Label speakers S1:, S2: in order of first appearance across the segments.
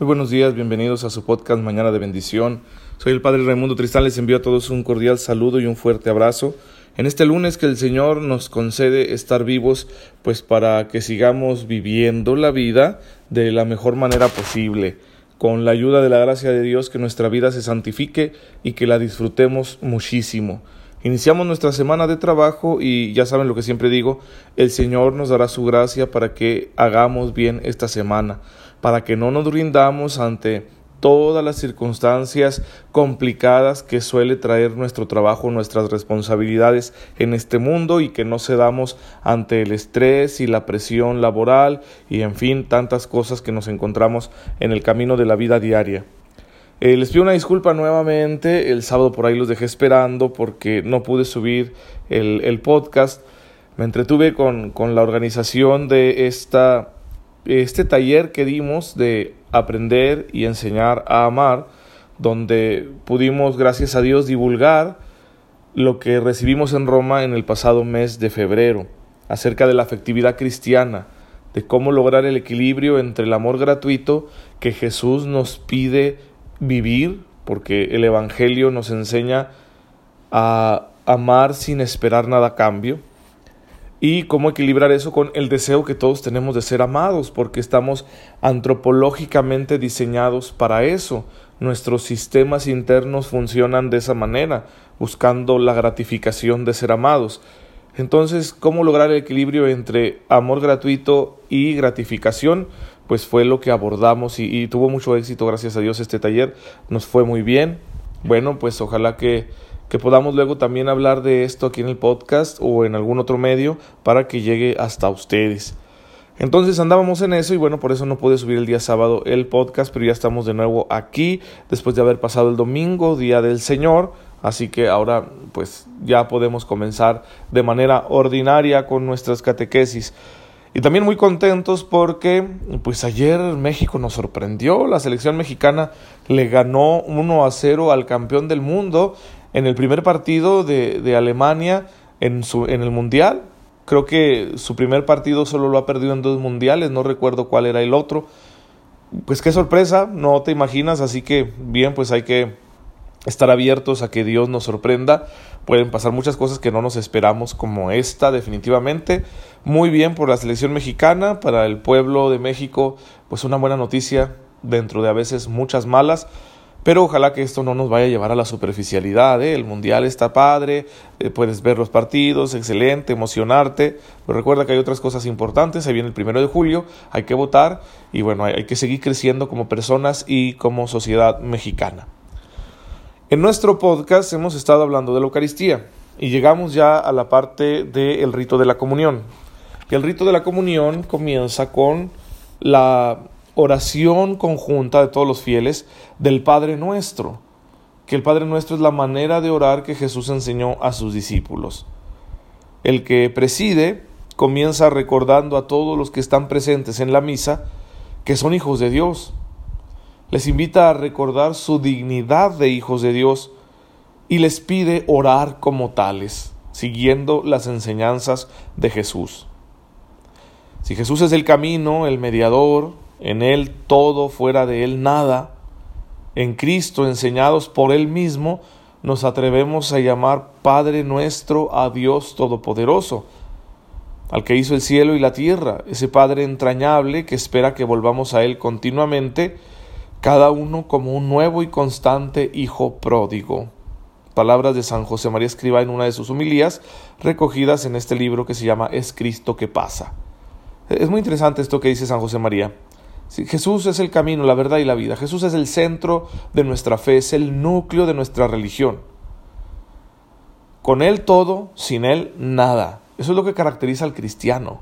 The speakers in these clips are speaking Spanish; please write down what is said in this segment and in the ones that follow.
S1: Muy buenos días, bienvenidos a su podcast Mañana de Bendición. Soy el Padre Raimundo Tristán, les envío a todos un cordial saludo y un fuerte abrazo. En este lunes que el Señor nos concede estar vivos, pues para que sigamos viviendo la vida de la mejor manera posible, con la ayuda de la gracia de Dios, que nuestra vida se santifique y que la disfrutemos muchísimo. Iniciamos nuestra semana de trabajo y ya saben lo que siempre digo, el Señor nos dará su gracia para que hagamos bien esta semana para que no nos rindamos ante todas las circunstancias complicadas que suele traer nuestro trabajo, nuestras responsabilidades en este mundo y que no cedamos ante el estrés y la presión laboral y en fin tantas cosas que nos encontramos en el camino de la vida diaria. Eh, les pido una disculpa nuevamente, el sábado por ahí los dejé esperando porque no pude subir el, el podcast. Me entretuve con, con la organización de esta este taller que dimos de aprender y enseñar a amar, donde pudimos, gracias a Dios, divulgar lo que recibimos en Roma en el pasado mes de febrero, acerca de la afectividad cristiana, de cómo lograr el equilibrio entre el amor gratuito que Jesús nos pide vivir, porque el Evangelio nos enseña a amar sin esperar nada a cambio, y cómo equilibrar eso con el deseo que todos tenemos de ser amados, porque estamos antropológicamente diseñados para eso. Nuestros sistemas internos funcionan de esa manera, buscando la gratificación de ser amados. Entonces, ¿cómo lograr el equilibrio entre amor gratuito y gratificación? Pues fue lo que abordamos y, tuvo mucho éxito, gracias a Dios, este taller. Nos fue muy bien. Bueno, pues ojalá que que podamos luego también hablar de esto aquí en el podcast o en algún otro medio para que llegue hasta ustedes. Entonces andábamos en eso y bueno, por eso no pude subir el día sábado el podcast, pero ya estamos de nuevo aquí después de haber pasado el domingo, día del Señor. Así que ahora pues ya podemos comenzar de manera ordinaria con nuestras catequesis. Y también muy contentos porque pues ayer México nos sorprendió, la selección mexicana le ganó 1 a 0 al campeón del mundo en el primer partido de, de Alemania en, su, en el Mundial. Creo que su primer partido solo lo ha perdido en dos mundiales, no recuerdo cuál era el otro. Pues qué sorpresa, no te imaginas, así que bien, pues hay que estar abiertos a que Dios nos sorprenda. Pueden pasar muchas cosas que no nos esperamos como esta, definitivamente. Muy bien por la selección mexicana, para el pueblo de México, pues una buena noticia dentro de a veces muchas malas. Pero ojalá que esto no nos vaya a llevar a la superficialidad. ¿eh? El mundial está padre, eh, puedes ver los partidos, excelente, emocionarte. Pero recuerda que hay otras cosas importantes. Ahí viene el primero de julio, hay que votar y bueno, hay, que seguir creciendo como personas y como sociedad mexicana. En nuestro podcast hemos estado hablando de la Eucaristía y llegamos ya a la parte del rito de la comunión. El rito de la comunión comienza con la oración conjunta de todos los fieles del Padre Nuestro, que el Padre Nuestro es la manera de orar que Jesús enseñó a sus discípulos. El que preside comienza recordando a todos los que están presentes en la misa que son hijos de Dios. Les invita a recordar su dignidad de hijos de Dios y les pide orar como tales, siguiendo las enseñanzas de Jesús. Si Jesús es el camino, el mediador, en Él todo, fuera de Él nada, en Cristo, enseñados por Él mismo, nos atrevemos a llamar Padre nuestro a Dios Todopoderoso, al que hizo el cielo y la tierra, ese Padre entrañable que espera que volvamos a Él continuamente, cada uno como un nuevo y constante Hijo pródigo. Palabras de San José María Escriba en una de sus homilías, recogidas en este libro que se llama Es Cristo que pasa. Es muy interesante esto que dice San José María. Jesús es el camino, la verdad y la vida. Jesús es el centro de nuestra fe, es el núcleo de nuestra religión. Con Él todo, sin Él nada. Eso es lo que caracteriza al cristiano.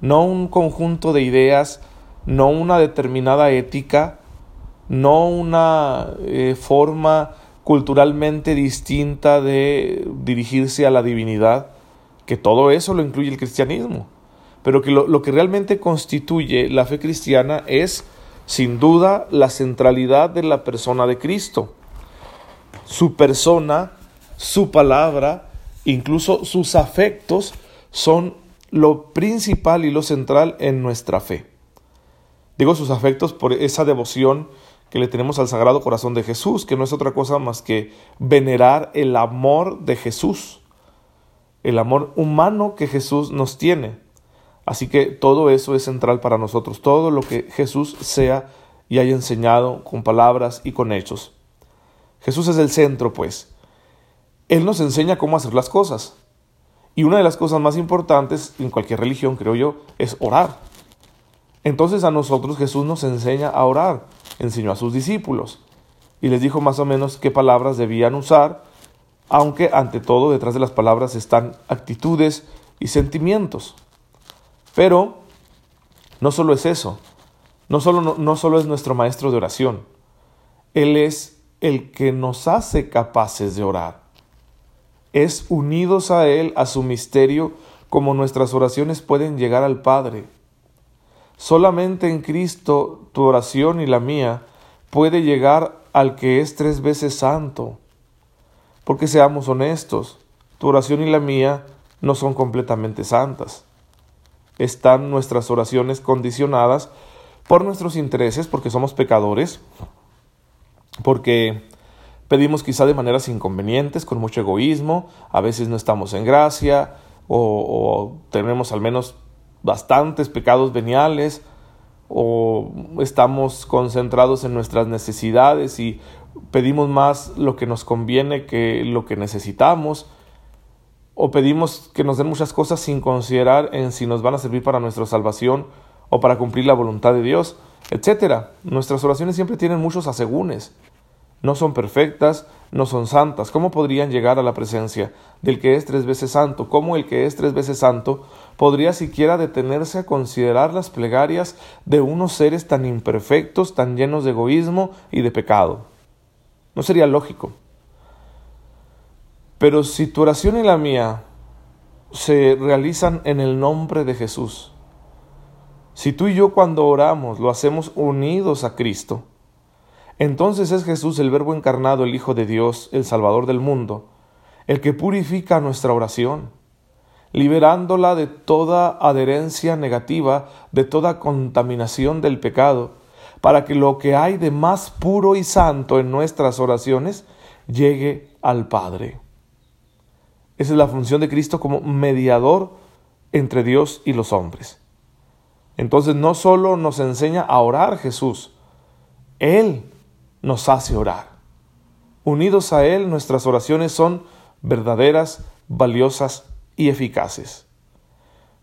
S1: No un conjunto de ideas, no una determinada ética, no una eh, forma culturalmente distinta de dirigirse a la divinidad, que todo eso lo incluye el cristianismo pero que lo, que realmente constituye la fe cristiana es, sin duda, la centralidad de la persona de Cristo. Su persona, su palabra, incluso sus afectos son lo principal y lo central en nuestra fe. Digo sus afectos por esa devoción que le tenemos al Sagrado Corazón de Jesús, que no es otra cosa más que venerar el amor de Jesús, el amor humano que Jesús nos tiene. Así que todo eso es central para nosotros, todo lo que Jesús sea y haya enseñado con palabras y con hechos. Jesús es el centro, pues. Él nos enseña cómo hacer las cosas. Y una de las cosas más importantes en cualquier religión, creo yo, es orar. Entonces a nosotros Jesús nos enseña a orar, enseñó a sus discípulos y les dijo más o menos qué palabras debían usar, aunque ante todo detrás de las palabras están actitudes y sentimientos. Pero no solo es eso, no solo, no, no solo es nuestro maestro de oración, Él es el que nos hace capaces de orar. Es unidos a Él, a su misterio, como nuestras oraciones pueden llegar al Padre. Solamente en Cristo tu oración y la mía puede llegar al que es tres veces santo. Porque seamos honestos, tu oración y la mía no son completamente santas. Están nuestras oraciones condicionadas por nuestros intereses, porque somos pecadores, porque pedimos quizá de maneras inconvenientes, con mucho egoísmo, a veces no estamos en gracia, o, tenemos al menos bastantes pecados veniales o estamos concentrados en nuestras necesidades y pedimos más lo que nos conviene que lo que necesitamos o pedimos que nos den muchas cosas sin considerar en si nos van a servir para nuestra salvación o para cumplir la voluntad de Dios, etcétera. Nuestras oraciones siempre tienen muchos asegúnes. No son perfectas, no son santas. ¿Cómo podrían llegar a la presencia del que es tres veces santo? ¿Cómo el que es tres veces santo podría siquiera detenerse a considerar las plegarias de unos seres tan imperfectos, tan llenos de egoísmo y de pecado? No sería lógico. Pero si tu oración y la mía se realizan en el nombre de Jesús, si tú y yo cuando oramos lo hacemos unidos a Cristo, entonces es Jesús el Verbo encarnado, el Hijo de Dios, el Salvador del mundo, el que purifica nuestra oración, liberándola de toda adherencia negativa, de toda contaminación del pecado, para que lo que hay de más puro y santo en nuestras oraciones llegue al Padre. Esa es la función de Cristo como mediador entre Dios y los hombres. Entonces no solo nos enseña a orar Jesús, Él nos hace orar. Unidos a Él, nuestras oraciones son verdaderas, valiosas y eficaces.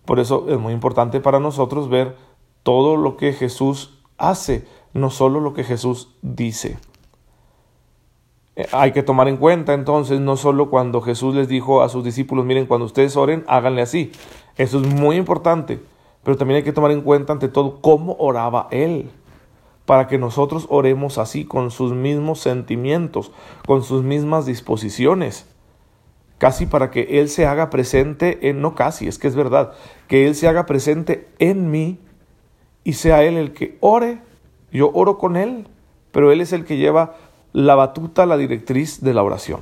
S1: Por eso es muy importante para nosotros ver todo lo que Jesús hace, no solo lo que Jesús dice. Eh, hay que tomar en cuenta entonces no solo cuando Jesús les dijo a sus discípulos, miren, cuando ustedes oren, háganle así. Eso es muy importante, pero también hay que tomar en cuenta ante todo cómo oraba Él para que nosotros oremos así, con sus mismos sentimientos, con sus mismas disposiciones, casi para que Él se haga presente en, no casi, es que es verdad, que Él se haga presente en mí y sea Él el que ore, yo oro con Él, pero Él es el que lleva la batuta, la directriz de la oración.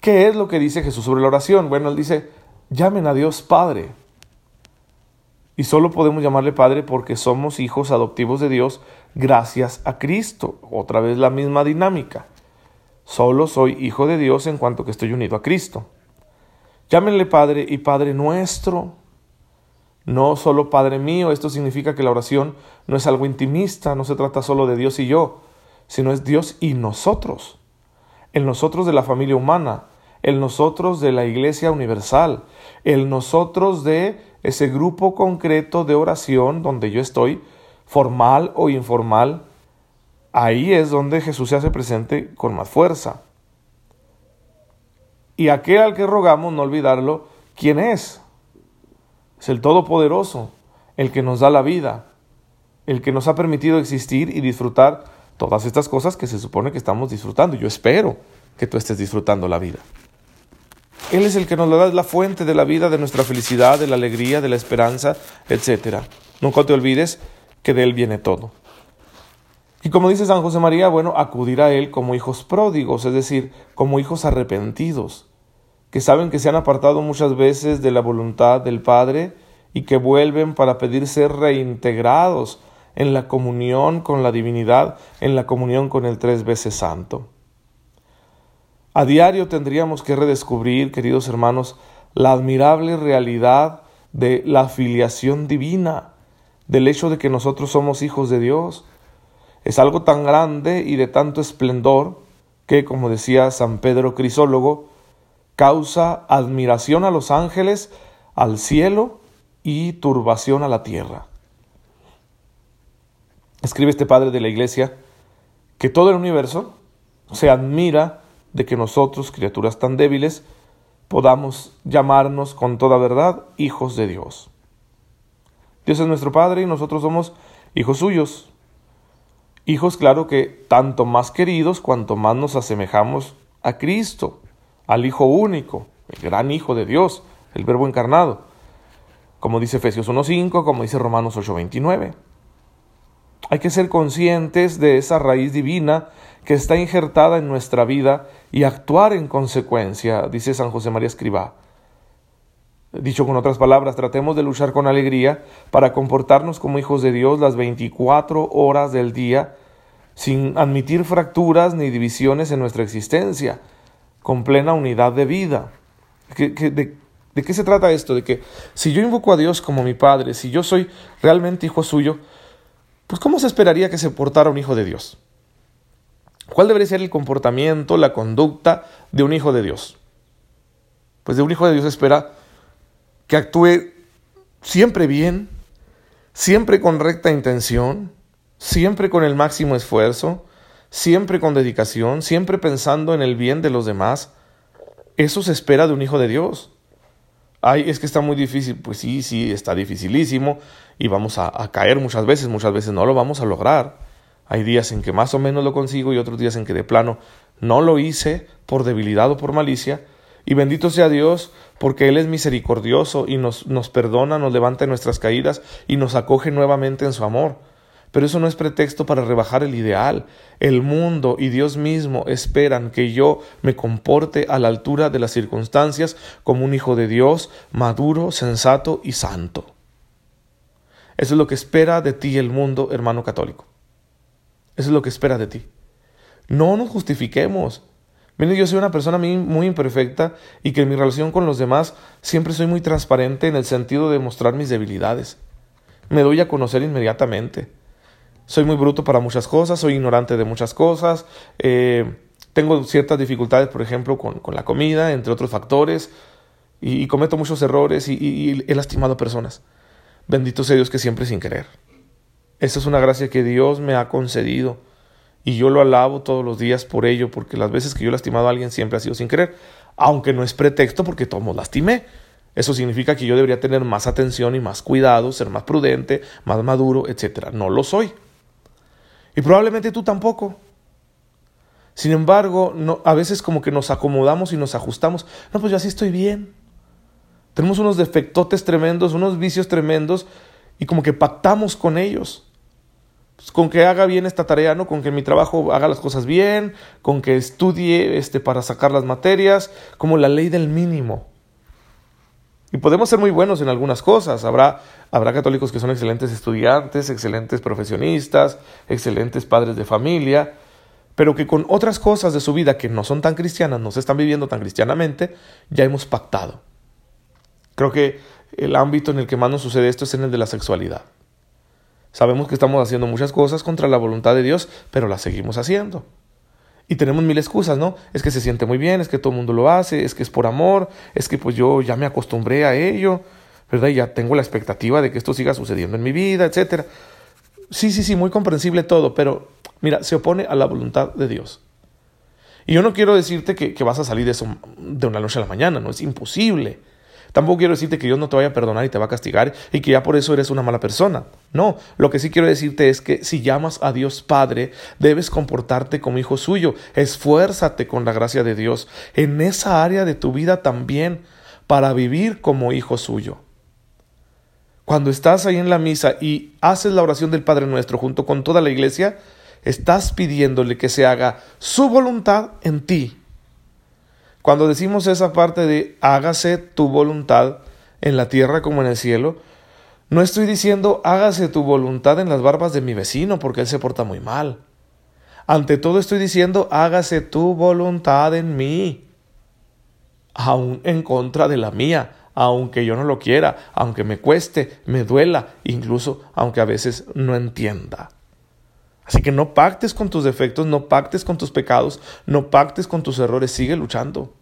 S1: ¿Qué es lo que dice Jesús sobre la oración? Bueno, Él dice, llamen a Dios Padre. Y solo podemos llamarle Padre porque somos hijos adoptivos de Dios gracias a Cristo. Otra vez la misma dinámica. Solo soy hijo de Dios en cuanto que estoy unido a Cristo. Llámenle Padre y Padre nuestro. No solo Padre mío, esto significa que la oración no es algo intimista, no se trata solo de Dios y yo, sino es Dios y nosotros. El nosotros de la familia humana, el nosotros de la iglesia universal, el nosotros de ese grupo concreto de oración donde yo estoy, formal o informal, ahí es donde Jesús se hace presente con más fuerza. Y aquel al que rogamos, no olvidarlo, ¿quién es? Es el Todopoderoso, el que nos da la vida, el que nos ha permitido existir y disfrutar todas estas cosas que se supone que estamos disfrutando. Yo espero que tú estés disfrutando la vida. Él es el que nos da la fuente de la vida, de nuestra felicidad, de la alegría, de la esperanza, etc. Nunca te olvides que de Él viene todo. Y como dice San José María, bueno, acudir a Él como hijos pródigos, es decir, como hijos arrepentidos, que saben que se han apartado muchas veces de la voluntad del Padre y que vuelven para pedir ser reintegrados en la comunión con la divinidad, en la comunión con el tres veces santo. A diario tendríamos que redescubrir, queridos hermanos, la admirable realidad de la filiación divina, del hecho de que nosotros somos hijos de Dios. Es algo tan grande y de tanto esplendor que, como decía San Pedro Crisólogo, causa admiración a los ángeles, al cielo y turbación a la tierra. Escribe este padre de la iglesia que todo el universo se admira de que nosotros, criaturas tan débiles, podamos llamarnos con toda verdad hijos de Dios. Dios es nuestro Padre y nosotros somos hijos suyos. Hijos, claro que tanto más queridos cuanto más nos asemejamos a Cristo, al Hijo único, el gran Hijo de Dios, el Verbo encarnado, como dice Efesios 1.5, como dice Romanos 8.29. Hay que ser conscientes de esa raíz divina que está injertada en nuestra vida y actuar en consecuencia, dice San José María Escribá. Dicho con otras palabras, tratemos de luchar con alegría para comportarnos como hijos de Dios las 24 horas del día, sin admitir fracturas ni divisiones en nuestra existencia, con plena unidad de vida. de, ¿De qué se trata esto? De que si yo invoco a Dios como mi Padre, si yo soy realmente hijo suyo, pues ¿cómo se esperaría que se portara un hijo de Dios? ¿Cuál debería ser el comportamiento, la conducta de un hijo de Dios? Pues de un hijo de Dios espera que actúe siempre bien, siempre con recta intención, siempre con el máximo esfuerzo, siempre con dedicación, siempre pensando en el bien de los demás. Eso se espera de un hijo de Dios. Ay, es que está muy difícil. Pues sí, sí, está dificilísimo y vamos a, caer muchas veces, muchas veces no lo vamos a lograr. Hay días en que más o menos lo consigo y otros días en que de plano no lo hice por debilidad o por malicia. Y bendito sea Dios, porque Él es misericordioso y nos, nos perdona, nos levanta en nuestras caídas y nos acoge nuevamente en su amor. Pero eso no es pretexto para rebajar el ideal. El mundo y Dios mismo esperan que yo me comporte a la altura de las circunstancias como un hijo de Dios, maduro, sensato y santo. Eso es lo que espera de ti el mundo, hermano católico. Eso es lo que espera de ti. No nos justifiquemos. Miren, yo soy una persona muy imperfecta y que en mi relación con los demás siempre soy muy transparente en el sentido de mostrar mis debilidades. Me doy a conocer inmediatamente. Soy muy bruto para muchas cosas, soy ignorante de muchas cosas, eh, tengo ciertas dificultades, por ejemplo, con, la comida, entre otros factores, y, cometo muchos errores y, y he lastimado a personas. Bendito sea Dios que siempre sin querer. Esa es una gracia que Dios me ha concedido y yo lo alabo todos los días por ello, porque las veces que yo he lastimado a alguien siempre ha sido sin querer, aunque no es pretexto porque todos lastimé. Eso significa que yo debería tener más atención y más cuidado, ser más prudente, más maduro, etc. No lo soy. Y probablemente tú tampoco. Sin embargo, no, a veces como que nos acomodamos y nos ajustamos. No, pues yo así estoy bien. Tenemos unos defectotes tremendos, unos vicios tremendos, y como que pactamos con ellos. Pues, con que haga bien esta tarea, ¿no? Con que mi trabajo haga las cosas bien, con que estudie este, para sacar las materias, como la ley del mínimo. Y podemos ser muy buenos en algunas cosas. Habrá, habrá católicos que son excelentes estudiantes, excelentes profesionistas, excelentes padres de familia, pero que con otras cosas de su vida que no son tan cristianas, no se están viviendo tan cristianamente, ya hemos pactado. Creo que el ámbito en el que más nos sucede esto es en el de la sexualidad. Sabemos que estamos haciendo muchas cosas contra la voluntad de Dios, pero las seguimos haciendo. Y tenemos mil excusas, ¿no? Es que se siente muy bien, es que todo el mundo lo hace, es que es por amor, es que pues yo ya me acostumbré a ello, ¿verdad? Y ya tengo la expectativa de que esto siga sucediendo en mi vida, etc. Sí, sí, sí, muy comprensible todo, pero mira, se opone a la voluntad de Dios. Y yo no quiero decirte que, que vas a salir de eso de una noche a la mañana, no es imposible. Tampoco quiero decirte que Dios no te vaya a perdonar y te va a castigar y que ya por eso eres una mala persona. No, lo que sí quiero decirte es que si llamas a Dios Padre, debes comportarte como hijo suyo. Esfuérzate con la gracia de Dios en esa área de tu vida también para vivir como hijo suyo. Cuando estás ahí en la misa y haces la oración del Padre Nuestro junto con toda la iglesia, estás pidiéndole que se haga su voluntad en ti cuando decimos esa parte de hágase tu voluntad en la tierra como en el cielo, No estoy diciendo hágase tu voluntad en las barbas de mi vecino porque él se porta muy mal. Ante todo estoy diciendo hágase tu voluntad en mí, aun en contra de la mía, aunque yo no lo quiera, aunque me cueste, me duela, incluso aunque a veces no entienda. Así que no pactes con tus defectos, no pactes con tus pecados, no pactes con tus errores, sigue luchando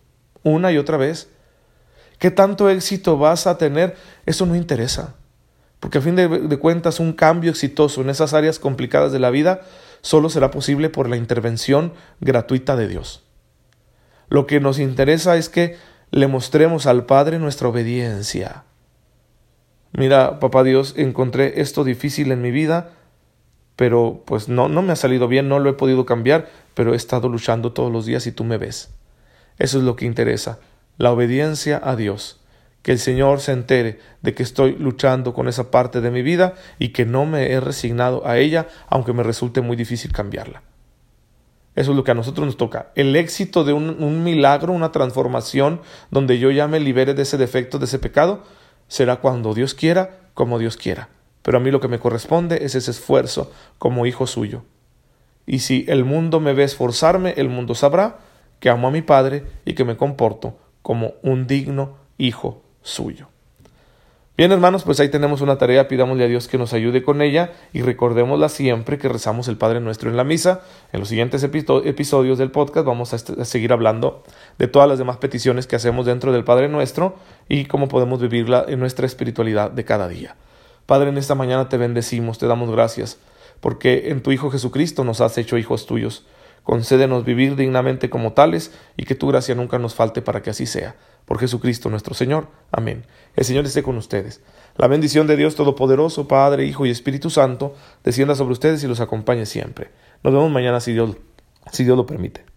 S1: una y otra vez. ¿Qué tanto éxito vas a tener? Eso no interesa. Porque a fin de, cuentas un cambio exitoso en esas áreas complicadas de la vida solo será posible por la intervención gratuita de Dios. Lo que nos interesa es que le mostremos al Padre nuestra obediencia. Mira, papá Dios, encontré esto difícil en mi vida, pero pues no, no me ha salido bien, no lo he podido cambiar, pero he estado luchando todos los días y tú me ves. Eso es lo que interesa, la obediencia a Dios que el Señor se entere de que estoy luchando con esa parte de mi vida y que no me he resignado a ella, aunque me resulte muy difícil cambiarla. Eso es lo que a nosotros nos toca. El éxito de un, milagro, una transformación, donde yo ya me libere de ese defecto, de ese pecado, será cuando Dios quiera, como Dios quiera. Pero a mí lo que me corresponde es ese esfuerzo como hijo suyo. Y si el mundo me ve esforzarme, el mundo sabrá que amo a mi Padre y que me comporto como un digno hijo suyo. Bien, hermanos, pues ahí tenemos una tarea, pidámosle a Dios que nos ayude con ella y recordémosla siempre que rezamos el Padre Nuestro en la misa. En los siguientes episodios del podcast vamos a, seguir hablando de todas las demás peticiones que hacemos dentro del Padre Nuestro y cómo podemos vivirla en nuestra espiritualidad de cada día. Padre, en esta mañana te bendecimos, te damos gracias, porque en tu Hijo Jesucristo nos has hecho hijos tuyos. Concédenos vivir dignamente como tales y que tu gracia nunca nos falte para que así sea por Jesucristo nuestro Señor. Amén. El Señor esté con ustedes. La bendición de Dios Todopoderoso, Padre, Hijo y Espíritu Santo, descienda sobre ustedes y los acompañe siempre. Nos vemos mañana si Dios, si Dios lo permite.